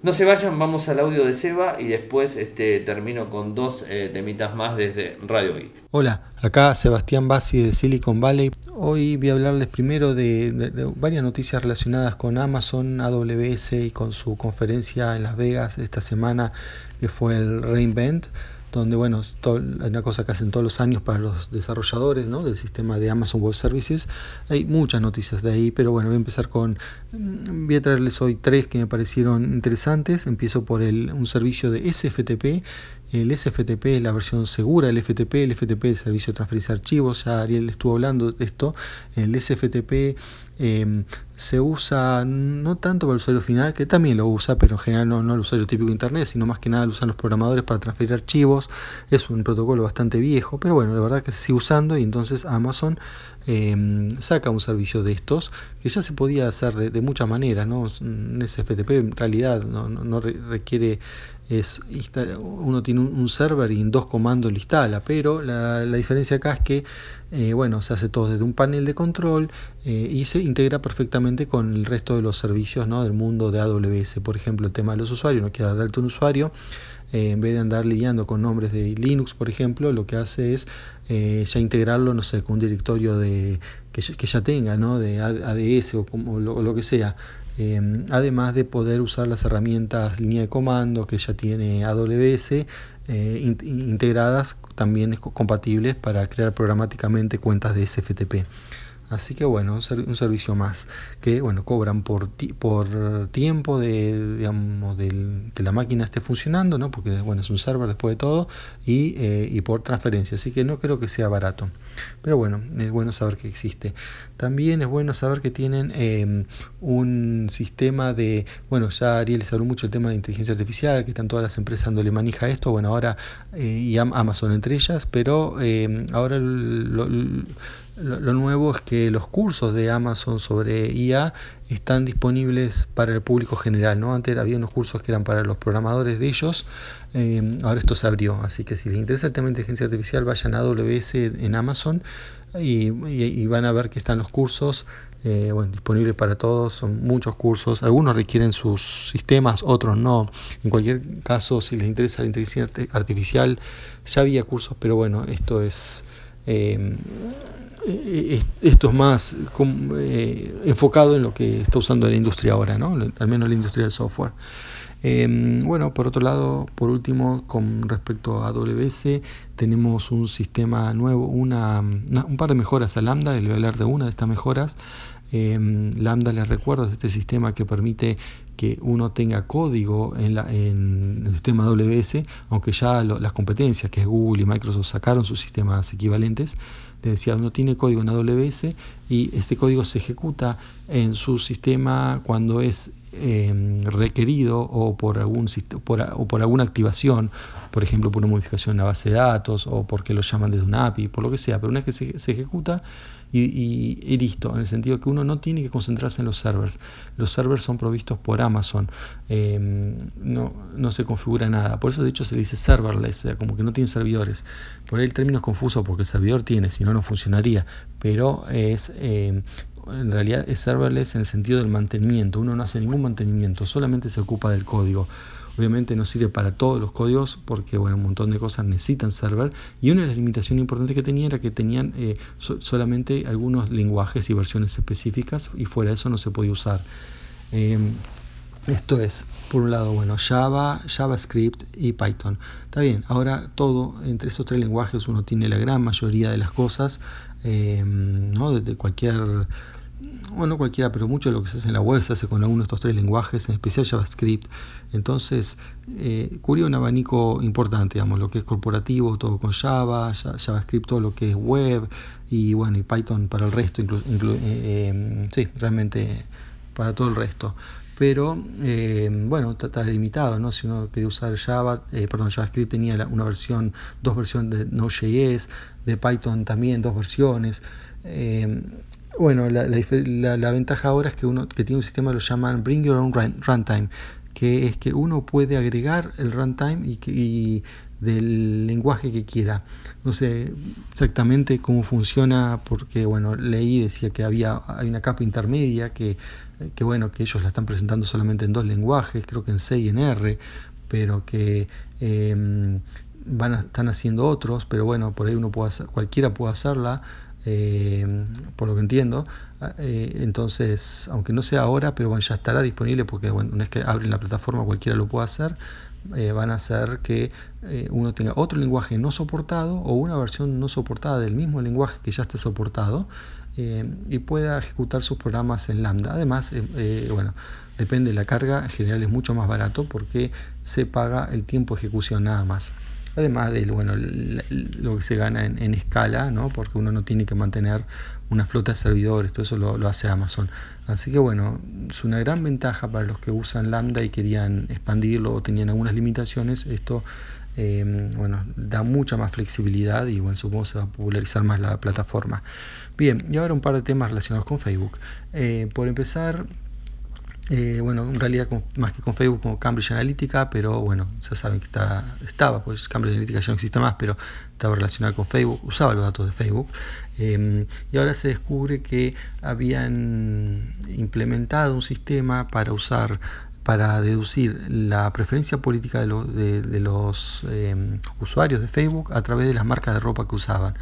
no se vayan, vamos al audio de Seba y después este, termino con dos eh, temitas más desde Radio Geek. Hola, acá Sebastián Bassi de Silicon Valley. Hoy voy a hablarles primero de, varias noticias relacionadas con Amazon, AWS y con su conferencia en Las Vegas esta semana que fue el Reinvent donde bueno, es una cosa que hacen todos los años para los desarrolladores ¿no? del sistema de Amazon Web Services. Hay muchas noticias de ahí, pero bueno, voy a empezar con, mm, voy a traerles hoy tres que me parecieron interesantes. Empiezo por el, un servicio de SFTP. El SFTP es la versión segura del FTP, el FTP es el servicio de transferencia de archivos, ya Ariel estuvo hablando de esto. El SFTP Em, se usa no tanto para el usuario final, que también lo usa, pero en general no, no el usuario típico de Internet, sino más que nada lo usan los programadores para transferir archivos. Es un protocolo bastante viejo, pero bueno, la verdad que se sigue usando y entonces Amazon em, saca un servicio de estos que ya se podía hacer de, muchas maneras. ¿no? Un SFTP en realidad no, no requiere es uno tiene un, server y en dos comandos lo instala, pero la, diferencia acá es que eh, bueno, se hace todo desde un panel de control eh, y se integra perfectamente con el resto de los servicios ¿no? del mundo de AWS. Por ejemplo, el tema de los usuarios, no quiere darte un usuario, eh, en vez de andar lidiando con nombres de Linux, por ejemplo, lo que hace es ya integrarlo, no sé, con un directorio de que, ya tenga, ¿no? de ADS o, como, lo que sea. Em, además de poder usar las herramientas línea de comando que ya tiene AWS eh, integradas, también compatibles para crear programáticamente cuentas de SFTP. Así que bueno, un, servicio más que bueno cobran por por tiempo de digamos del, que la máquina esté funcionando, ¿no? Porque bueno es un server después de todo y, eh, y por transferencia, así que no creo que sea barato. Pero bueno, es bueno saber que existe. También es bueno saber que tienen em, un sistema de bueno ya Ariel les habló mucho el tema de inteligencia artificial, que están todas las empresas dándole manija a esto, bueno ahora eh, y Amazon entre ellas, pero em, ahora lo, lo, nuevo es que los cursos de Amazon sobre IA están disponibles para el público general. ¿no? Antes había unos cursos que eran para los programadores de ellos, eh, ahora esto se abrió. Así que si les interesa el tema de inteligencia artificial, vayan a AWS en Amazon y, van a ver que están los cursos eh, disponibles para todos. Son muchos cursos, algunos requieren sus sistemas, otros no. En cualquier caso, si les interesa la inteligencia artificial, ya había cursos, pero bueno, esto es eh, eh, esto es más eh, enfocado en lo que está usando la industria ahora, ¿no? al menos la industria del software. bueno, por otro lado, por último, con respecto a AWS, tenemos un sistema nuevo, una, un par de mejoras a Lambda, les voy a hablar de una de estas mejoras. Lambda, les recuerdo, es este sistema que permite que uno tenga código en, la, en el sistema AWS, aunque ya las competencias que es Google y Microsoft sacaron sus sistemas equivalentes, le decía, uno tiene código en AWS y este código se ejecuta en su sistema cuando es em, requerido o por, algún, por, o por alguna activación, por ejemplo, por una modificación en la base de datos o porque lo llaman desde una API, por lo que sea, pero una vez que se, se ejecuta, y, listo, en el sentido que uno no tiene que concentrarse en los servers. Los servers son provistos por Amazon, em, no, no se configura nada. Por eso de hecho se dice serverless, sea, como que no tiene servidores. Por ahí el término es confuso porque el servidor tiene, si no, no funcionaría. Pero es... Em, en realidad es serverless en el sentido del mantenimiento. Uno no hace ningún mantenimiento, solamente se ocupa del código. Obviamente no sirve para todos los códigos porque bueno, un montón de cosas necesitan server y una de las limitaciones importantes que tenía era que tenían eh, solamente algunos lenguajes y versiones específicas y fuera de eso no se podía usar. Em, esto es, por un lado, bueno, Java, JavaScript y Python. Está bien, ahora todo, entre esos tres lenguajes uno tiene la gran mayoría de las cosas, em, ¿no? Desde cualquier bueno, cualquiera, pero mucho de lo que se hace en la web se hace con alguno de estos tres lenguajes, en especial JavaScript. Entonces, eh, cubría un abanico importante, digamos, lo que es corporativo, todo con Java, JavaScript, todo lo que es web, y bueno, y Python para el resto, inclu eh, em, sí, realmente para todo el resto. Pero eh, bueno, está, limitado, ¿no? Si uno quería usar Java, eh, perdón, JavaScript tenía una versión, dos versiones de Node.js, de Python también dos versiones. Eh, bueno, la, la, ventaja ahora es que uno que tiene un sistema lo llaman Bring Your Own Runtime, que es que uno puede agregar el runtime y, y del lenguaje que quiera. No sé exactamente cómo funciona porque bueno, leí decía que había hay una capa intermedia que, que bueno, que ellos la están presentando solamente en dos lenguajes, creo que en C y en R, pero que em, van a, están haciendo otros, pero bueno, por ahí uno puede hacer, cualquiera puede hacerla eh, por lo que entiendo. Eh, entonces, aunque no sea ahora, pero bueno, ya estará disponible porque bueno, una vez que abren la plataforma cualquiera lo puede hacer. Eh, van a hacer que uno tenga otro lenguaje no soportado o una versión no soportada del mismo lenguaje que ya esté soportado y pueda ejecutar sus programas en Lambda. Además, bueno, depende de la carga, en general es mucho más barato porque se paga el tiempo de ejecución nada más además de bueno, lo que se gana en, escala, ¿no? porque uno no tiene que mantener una flota de servidores, todo eso lo, hace Amazon. Así que bueno, es una gran ventaja para los que usan Lambda y querían expandirlo o tenían algunas limitaciones. Esto em, bueno, da mucha más flexibilidad y bueno, supongo se va a popularizar más la plataforma. Bien, y ahora un par de temas relacionados con Facebook. Eh, por empezar, eh, bueno, en realidad más que con Facebook, como Cambridge Analytica, pero bueno, ya saben que está, estaba, pues Cambridge Analytica ya no existe más, pero estaba relacionado con Facebook, usaba los datos de Facebook. Eh, y ahora se descubre que habían implementado un sistema para usar para deducir la preferencia política de, de, los em, usuarios de Facebook a través de las marcas de ropa que usaban.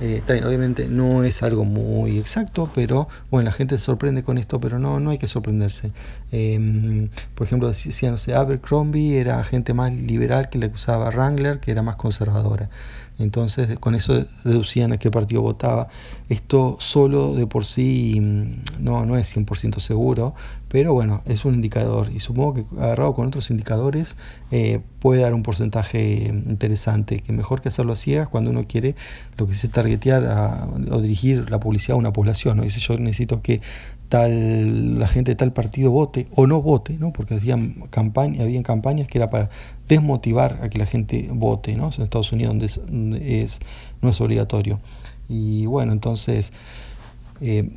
Eh, obviamente no es algo muy exacto, pero bueno, la gente se sorprende con esto, pero no, no hay que sorprenderse. Em, por ejemplo, decían, no sé, Abercrombie era gente más liberal que la que usaba Wrangler, que era más conservadora. Entonces con eso deducían a qué partido votaba. Esto solo de por sí mm, no, no es 100% seguro, pero bueno, es un indicador y supongo que agarrado con otros indicadores eh, puede dar un porcentaje interesante, que mejor que hacerlo a ciegas cuando uno quiere lo que se targetear o dirigir la publicidad a una población. ¿no? Dice yo necesito que tal la gente de tal partido vote o no vote, ¿no? porque hacían campaña, habían campañas que era para desmotivar a que la gente vote, ¿no? en Estados Unidos donde es, no es obligatorio. Y bueno, entonces eh,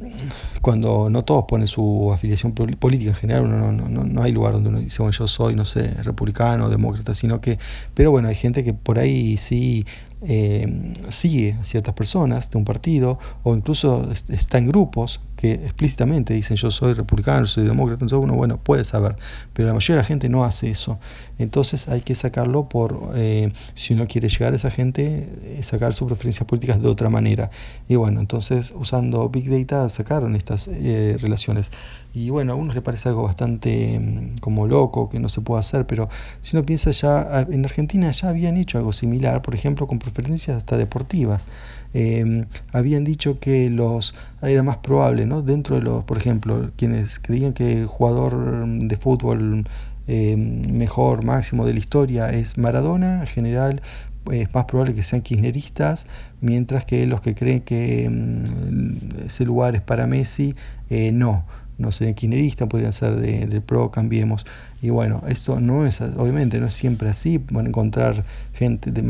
cuando no todos ponen su afiliación política en general, uno no, no, no, hay lugar donde uno dice, bueno, yo soy, no sé, republicano, demócrata, sino que, pero bueno, hay gente que por ahí sí eh, sigue a ciertas personas de un partido o incluso está en grupos que explícitamente dicen yo soy republicano, soy demócrata, entonces uno bueno puede saber, pero la mayoría de la gente no hace eso. Entonces hay que sacarlo por, eh, si uno quiere llegar a esa gente, eh, sacar sus preferencias políticas de otra manera. Y bueno, entonces usando Big Data sacaron estas relaciones. Y bueno, a algunos les parece algo bastante mm, como loco, que no se puede hacer, pero si uno piensa ya, en Argentina ya habían hecho algo similar, por ejemplo, con preferencias hasta deportivas. Em, habían dicho que los era más probable, ¿no? Dentro de los, por ejemplo, quienes creían que el jugador de fútbol em, mejor, máximo de la historia es Maradona, en general es más probable que sean kirchneristas, mientras que los que creen que em, ese lugar es para Messi, eh, no no sé, kirchnerista, podrían ser de, del PRO, cambiemos. Y bueno, esto no es, obviamente, no es siempre así. Van a encontrar gente, de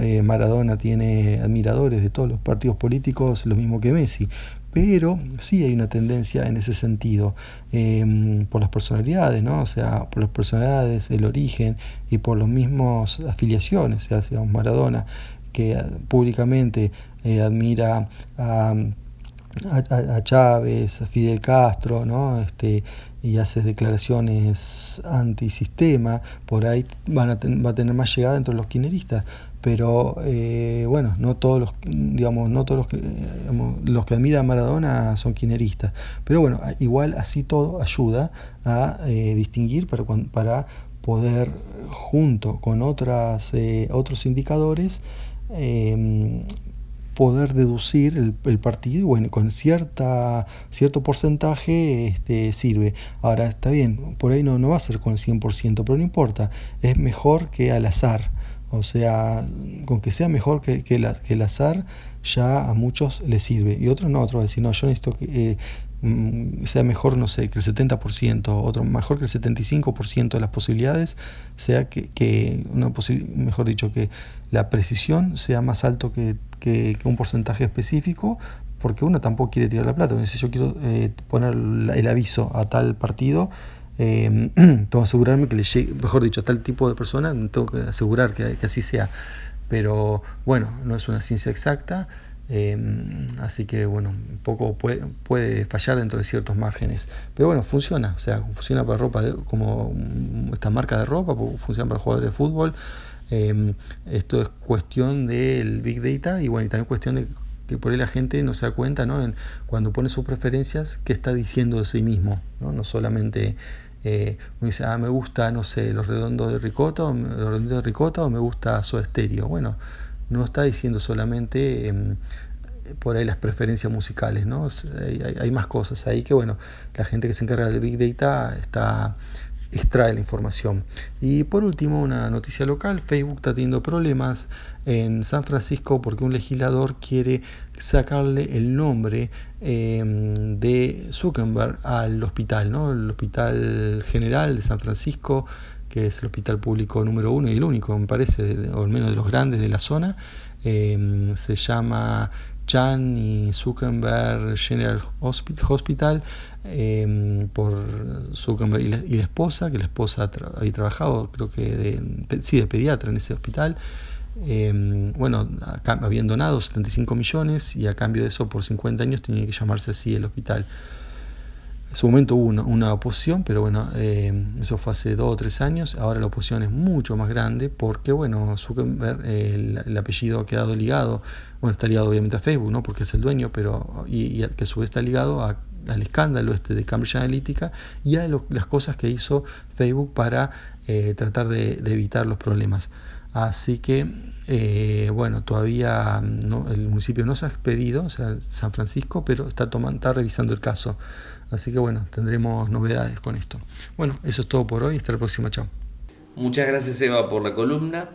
eh, Maradona tiene admiradores de todos los partidos políticos, lo mismo que Messi. Pero sí hay una tendencia en ese sentido, em, por las personalidades, ¿no? O sea, por las personalidades, el origen y por los mismos afiliaciones. O sea, Maradona, que públicamente eh, admira a a, Chávez, a Fidel Castro, ¿no? Este, y haces declaraciones antisistema, por ahí van a va a tener más llegada entre los quineristas, pero eh, bueno, no todos los, digamos, no todos los que, los que admiran a Maradona son quineristas, pero bueno, igual así todo ayuda a eh, distinguir para, para poder junto con otras, eh, otros indicadores poder deducir el, partido y bueno, con cierta, cierto porcentaje este, sirve. Ahora está bien, por ahí no, no va a ser con el 100%, pero no importa, es mejor que al azar. O sea, con que sea mejor que, que, que el azar, ya a muchos les sirve. Y otros no, otros van a decir, no, yo necesito que eh, mm, sea mejor, no sé, que el 70%, otro mejor que el 75% de las posibilidades, sea que, que una mejor dicho, que la precisión sea más alto que, que, un porcentaje específico, porque uno tampoco quiere tirar la plata. Si yo quiero eh, poner el aviso a tal partido, eh, [clears throat] tengo asegurarme que le llegue, mejor dicho, a tal tipo de persona, tengo que asegurar que, así sea pero bueno, no es una ciencia exacta, em, así que bueno, un poco puede, puede, fallar dentro de ciertos márgenes, pero bueno, funciona, o sea, funciona para ropa como esta marca de ropa, funciona para jugadores de fútbol, em, esto es cuestión del Big Data y bueno, y también cuestión de que por ahí la gente no se da cuenta, ¿no? En, cuando pone sus preferencias, qué está diciendo de sí mismo, ¿no? No solamente eh, uno dice, ah, me gusta, no sé, los redondos de ricota, o, los redondos de ricota o me gusta su estéreo. Bueno, no está diciendo solamente em, por ahí las preferencias musicales, ¿no? Hay, hay, más cosas ahí que, bueno, la gente que se encarga del Big Data está extrae la información. Y por último, una noticia local, Facebook está teniendo problemas en San Francisco porque un legislador quiere sacarle el nombre em, de Zuckerberg al hospital, ¿no? el Hospital General de San Francisco, que es el hospital público número uno y el único, me parece, o al menos de los grandes de la zona, em, se llama Chan y Zuckerberg General Hospital em, por Zuckerberg y la, esposa, que la esposa había trabajado, creo que de, sí, de pediatra en ese hospital. Em, bueno, habían donado 75 millones y a cambio de eso por 50 años tenía que llamarse así el hospital. En su momento hubo una, oposición, pero bueno, eh, eso fue hace dos o tres años. Ahora la oposición es mucho más grande porque, bueno, Zuckerberg, el, apellido ha quedado ligado, bueno, está ligado obviamente a Facebook, ¿no? Porque es el dueño, pero y, que a su vez está ligado al escándalo este de Cambridge Analytica y a las cosas que hizo Facebook para eh, tratar de, evitar los problemas. Así que, eh, bueno, todavía el municipio no se ha expedido, o sea, San Francisco, pero está, tomando, está revisando el caso. Así que bueno, tendremos novedades con esto. Bueno, eso es todo por hoy. Hasta la próxima. Chao. Muchas gracias Eva por la columna.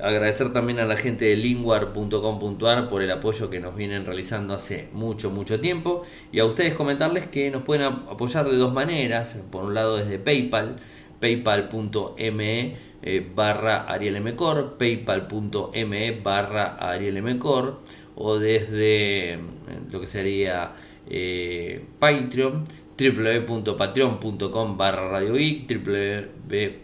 Agradecer también a la gente de linguar.com.ar por el apoyo que nos vienen realizando hace mucho, mucho tiempo. Y a ustedes comentarles que nos pueden apoyar de dos maneras. Por un lado desde PayPal, paypal.me eh, barra arielmcor, paypal.me barra arielmcor o desde eh, lo que sería Patreon, www.patreon.com barra Radio Geek,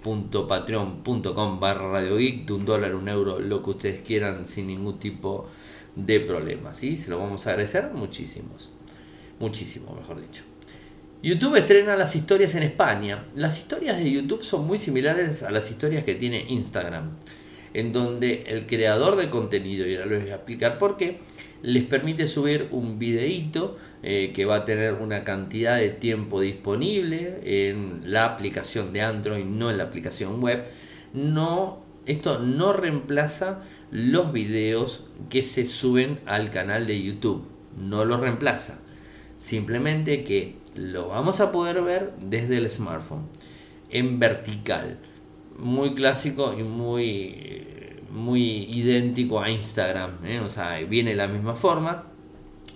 www.patreon.com barra Radio Geek, de un dólar, un euro, lo que ustedes quieran sin ningún tipo de problema, ¿sí? Se lo vamos a agradecer muchísimos, muchísimo, mejor dicho. YouTube estrena las historias en España. Las historias de YouTube son muy similares a las historias que tiene Instagram, en donde el creador de contenido, y ahora les voy a explicar por qué, les permite subir un videíto eh, que va a tener una cantidad de tiempo disponible en la aplicación de Android, no en la aplicación web. No, esto no reemplaza los videos que se suben al canal de YouTube. No lo reemplaza. Simplemente que lo vamos a poder ver desde el smartphone en vertical. Muy clásico y muy muy idéntico a Instagram, ¿eh? o sea, viene de la misma forma,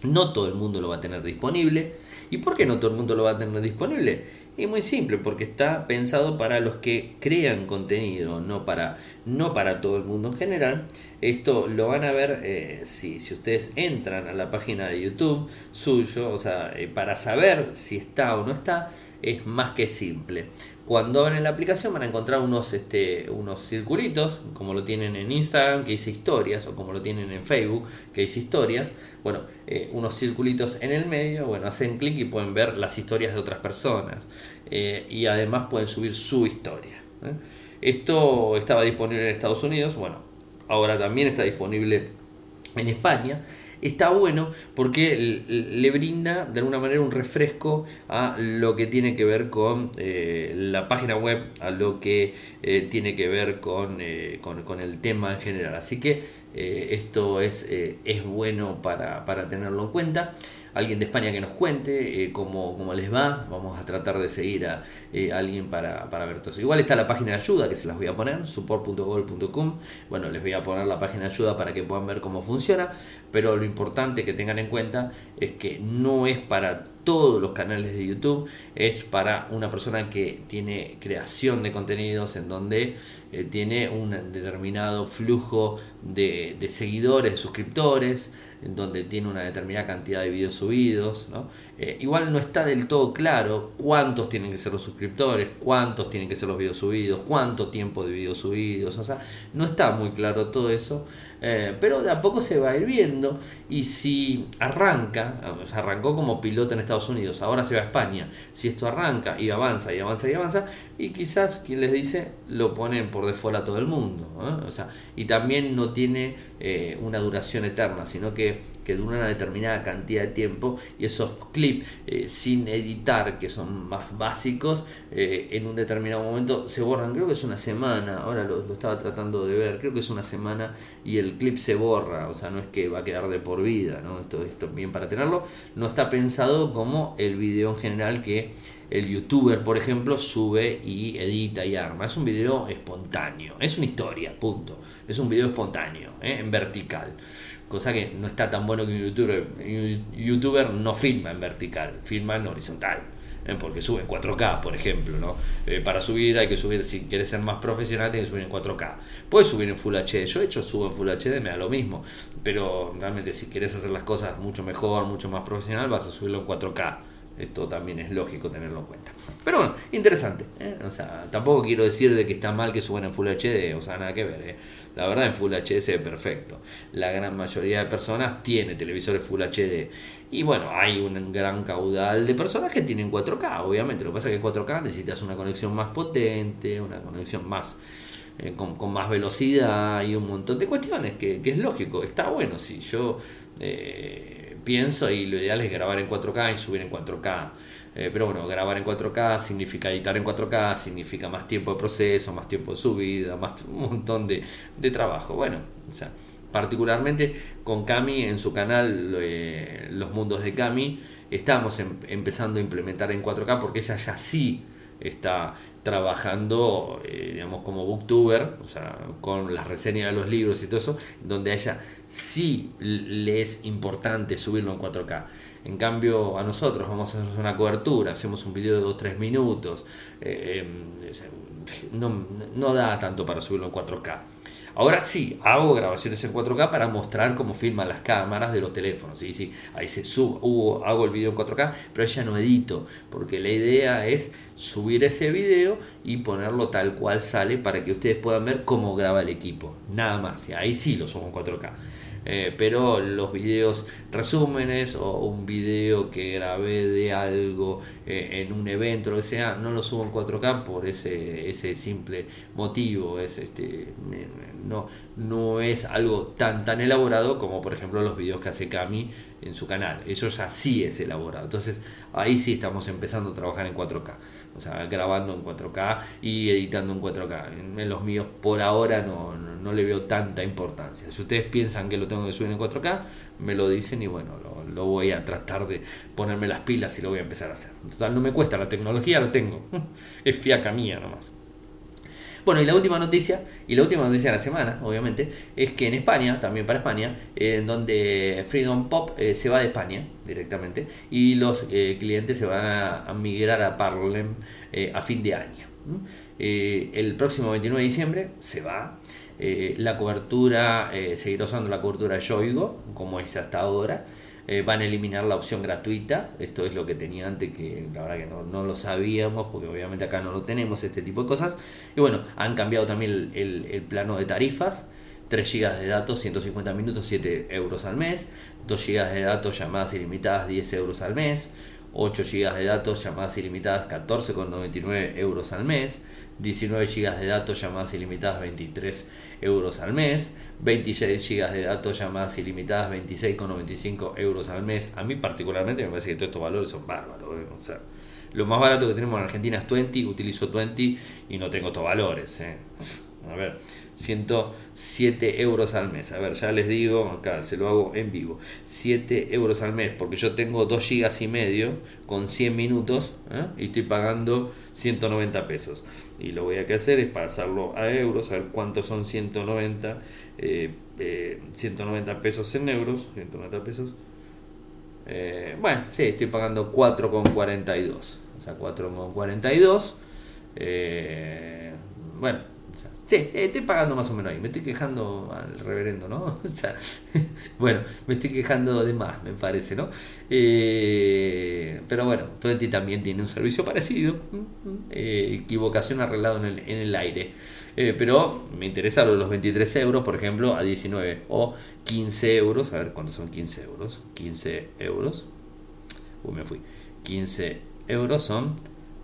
no todo el mundo lo va a tener disponible. ¿Y por qué no todo el mundo lo va a tener disponible? Es muy simple, porque está pensado para los que crean contenido, no para, no para todo el mundo en general. Esto lo van a ver eh, si, si ustedes entran a la página de YouTube suyo, o sea, eh, para saber si está o no está, es más que simple. Cuando abren la aplicación van a encontrar unos, este, unos circulitos, como lo tienen en Instagram, que dice historias, o como lo tienen en Facebook, que dice historias. Bueno, eh, unos circulitos en el medio, bueno, hacen clic y pueden ver las historias de otras personas. Eh, y además pueden subir su historia. ¿eh? Esto estaba disponible en Estados Unidos, bueno, ahora también está disponible en España está bueno porque le brinda de alguna manera un refresco a lo que tiene que ver con eh, la página web, a lo que eh, tiene que ver con, eh, con, con, el tema en general. Así que esto es, es bueno para, para tenerlo en cuenta alguien de España que nos cuente eh, cómo, cómo, les va. Vamos a tratar de seguir a eh, alguien para, para, ver todo eso. Igual está la página de ayuda que se las voy a poner, support.gol.com. Bueno, les voy a poner la página de ayuda para que puedan ver cómo funciona. Pero lo importante que tengan en cuenta es que no es para todos los canales de YouTube, es para una persona que tiene creación de contenidos en donde eh, tiene un determinado flujo de, seguidores, suscriptores en donde tiene una determinada cantidad de videos subidos. ¿no? Eh, igual no está del todo claro cuántos tienen que ser los suscriptores, cuántos tienen que ser los videos subidos, cuánto tiempo de videos subidos. O sea, no está muy claro todo eso. Eh, pero de a poco se va a ir viendo y si arranca, o arrancó como piloto en Estados Unidos, ahora se va a España, si esto arranca y avanza y avanza y avanza, y quizás quien les dice lo ponen por default a todo el mundo, o sea, y también no tiene eh, una duración eterna, sino que que dura una determinada cantidad de tiempo y esos clips eh, sin editar, que son más básicos, eh, en un determinado momento se borran. Creo que es una semana, ahora lo, estaba tratando de ver, creo que es una semana y el clip se borra, o sea, no es que va a quedar de por vida, ¿no? Esto, esto bien para tenerlo. No está pensado como el video en general que el youtuber, por ejemplo, sube y edita y arma. Es un video espontáneo, es una historia, punto. Es un video espontáneo, ¿eh? en vertical cosa que no está tan bueno que un youtuber, un youtuber no filma en vertical, filma en horizontal, ¿eh? porque sube en 4K, por ejemplo, ¿no? Eh, para subir hay que subir, si quieres ser más profesional, tienes que subir en 4K. Puedes subir en Full HD, yo he hecho subo en Full HD, me da lo mismo, pero realmente si quieres hacer las cosas mucho mejor, mucho más profesional, vas a subirlo en 4K. Esto también es lógico tenerlo en cuenta. Pero bueno, interesante. ¿eh? O sea, tampoco quiero decir de que está mal que suban en Full HD, o sea, nada que ver. ¿eh? La verdad en Full HD se ve perfecto. La gran mayoría de personas tiene televisores Full HD. Y bueno, hay un gran caudal de personas que tienen 4K, obviamente. Lo que pasa es que 4K necesitas una conexión más potente, una conexión más... Eh, con, más velocidad y un montón de cuestiones que, es lógico, está bueno si yo pienso y lo ideal es grabar en 4K y subir en 4K eh, pero bueno, grabar en 4K significa editar en 4K, significa más tiempo de proceso, más tiempo de subida, más un montón de, de trabajo. Bueno, o sea, particularmente con Cami en su canal eh, Los Mundos de Cami, estamos em, empezando a implementar en 4K porque ella ya sí está trabajando, eh, digamos, como booktuber, o sea, con las reseñas de los libros y todo eso, donde a ella sí le es importante subirlo en 4K. En cambio, a nosotros vamos a hacer una cobertura, hacemos un video de 2-3 minutos, eh, no, no da tanto para subirlo en 4K. Ahora sí, hago grabaciones en 4K para mostrar cómo filman las cámaras de los teléfonos. ¿sí? Sí, ahí se subo, hago el video en 4K, pero ya no edito, porque la idea es subir ese video y ponerlo tal cual sale para que ustedes puedan ver cómo graba el equipo. Nada más, y ahí sí lo subo en 4K. Eh, pero los videos resúmenes o un video que grabé de algo eh, en un evento, lo que sea, no lo subo en 4K por ese, ese simple motivo. Es este, no, no es algo tan tan elaborado como por ejemplo los videos que hace Cami en su canal. Eso ya sí es elaborado. Entonces ahí sí estamos empezando a trabajar en 4K. O sea, grabando en 4K y editando en 4K. En los míos por ahora no, no, le veo tanta importancia. Si ustedes piensan que lo tengo que subir en 4K, me lo dicen y bueno, lo, voy a tratar de ponerme las pilas y lo voy a empezar a hacer. Total, no me cuesta, la tecnología la tengo. [laughs] Es fiaca mía nomás. Bueno, y la última noticia, y la última noticia de la semana, obviamente, es que en España, también para España, en donde Freedom Pop eh, se va de España directamente y los eh, clientes se van a, migrar a Parlem eh, a fin de año. el próximo 29 de diciembre se va. La cobertura, seguirá usando la cobertura Yoigo, como es hasta ahora. Eh, van a eliminar la opción gratuita. Esto es lo que tenía antes, que la verdad que no, lo sabíamos, porque obviamente acá no lo tenemos, este tipo de cosas. Y bueno, han cambiado también el, plano de tarifas. 3 GB de datos, 150 minutos, 7 euros al mes. 2 GB de datos, llamadas ilimitadas, 10 euros al mes. 8 GB de datos, llamadas ilimitadas, 14,99 euros al mes. 19 GB de datos, llamadas ilimitadas, 23 euros al mes. 26 GB de datos, llamadas ilimitadas, 26,95 euros al mes. A mí particularmente me parece que todos estos valores son bárbaros. ¿eh? Lo más barato que tenemos en Argentina es 20, utilizo 20 y no tengo estos valores. ¿eh? A ver, 107 euros al mes. A ver, ya les digo, acá se lo hago en vivo. 7 euros al mes, porque yo tengo 2 gigas y medio con 100 minutos ¿eh? y estoy pagando 190 pesos. Y lo voy a hacer es pasarlo a euros, a ver cuántos son 190, 190 eh, pesos en euros. 190 pesos. Eh, bueno, sí, estoy pagando 4,42. O sea, 4,42. Eh, bueno, Sí, estoy pagando más o menos ahí. Me estoy quejando al reverendo, ¿no? [laughs] O sea, bueno, me estoy quejando de más, me parece, ¿no? Eh, pero bueno, Twenty también tiene un servicio parecido. Eh, equivocación arreglado en el, aire. Eh, pero me interesa lo de los 23 euros, por ejemplo, a 19 o 15 euros. A ver, ¿cuántos son 15 euros? 15 euros. Uy, me fui. 15 euros son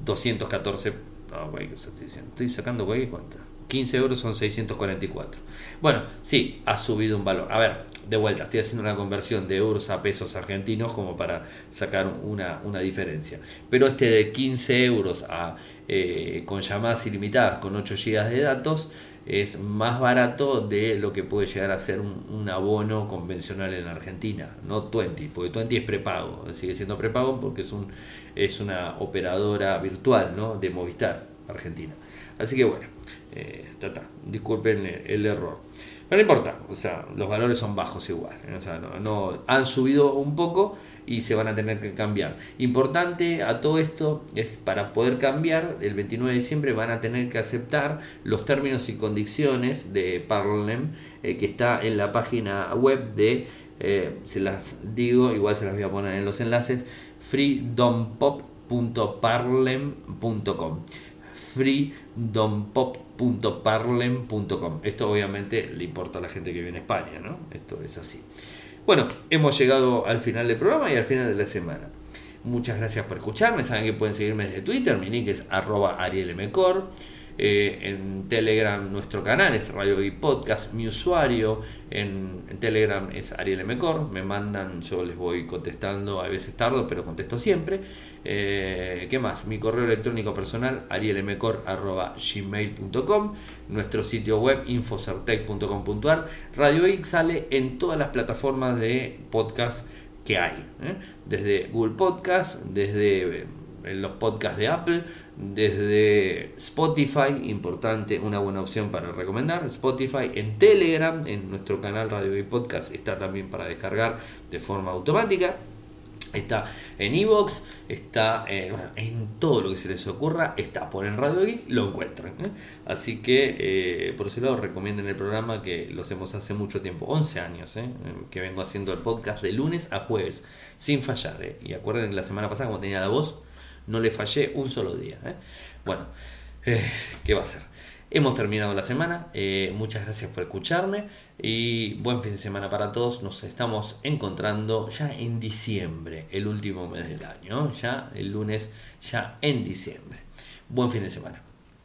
214. Ah, güey, ¿qué estoy diciendo? Estoy sacando, güey, cuenta. 15 euros son 644. Bueno, sí, ha subido un valor. A ver, de vuelta, estoy haciendo una conversión de euros a pesos argentinos como para sacar una, una diferencia. Pero este de 15 euros a, eh, con llamadas ilimitadas con 8 GB de datos es más barato de lo que puede llegar a ser un, abono convencional en Argentina, no 20, porque 20 es prepago, sigue siendo prepago porque es, un, es una operadora virtual ¿no? de Movistar Argentina. Así que bueno, eh, disculpen el error. Pero no importa, o sea, los valores son bajos igual. ¿eh? O sea, no, han subido un poco y se van a tener que cambiar. Importante a todo esto es para poder cambiar, el 29 de diciembre van a tener que aceptar los términos y condiciones de Parlem eh, que está en la página web de, se las digo, igual se las voy a poner en los enlaces, freedompop.parlem.com freedompop.parlem.com. Esto obviamente le importa a la gente que vive en España, ¿no? Esto es así. Bueno, hemos llegado al final del programa y al final de la semana. Muchas gracias por escucharme. Saben que pueden seguirme desde Twitter. Mi nick es arroba arielmcor. Eh, en Telegram nuestro canal es Radio y Podcast, mi usuario en, Telegram es Ariel Mecor, me mandan, yo les voy contestando, a veces tardo, pero contesto siempre. Eh, ¿Qué más? Mi correo electrónico personal, arielemecor.gmail.com, nuestro sitio web, infocertec.com.ar. Radio X sale en todas las plataformas de podcast que hay, ¿eh? desde Google Podcast, desde los podcasts de Apple, desde Spotify, importante, una buena opción para recomendar, Spotify, en Telegram, en nuestro canal Radio y Podcast está también para descargar de forma automática. Está en Evox, está eh, en todo lo que se les ocurra, está por en Radio Geek, lo encuentran. ¿eh? Así que eh, por ese lado recomienden el programa que lo hacemos hace mucho tiempo, 11 años, que vengo haciendo el podcast de lunes a jueves, sin fallar. Y acuerden la semana pasada como tenía la voz, no le fallé un solo día. ¿eh? Bueno, eh, ¿qué va a ser? Hemos terminado la semana. Eh, muchas gracias por escucharme y buen fin de semana para todos. Nos estamos encontrando ya en diciembre, el último mes del año. Ya el lunes, ya en diciembre. Buen fin de semana.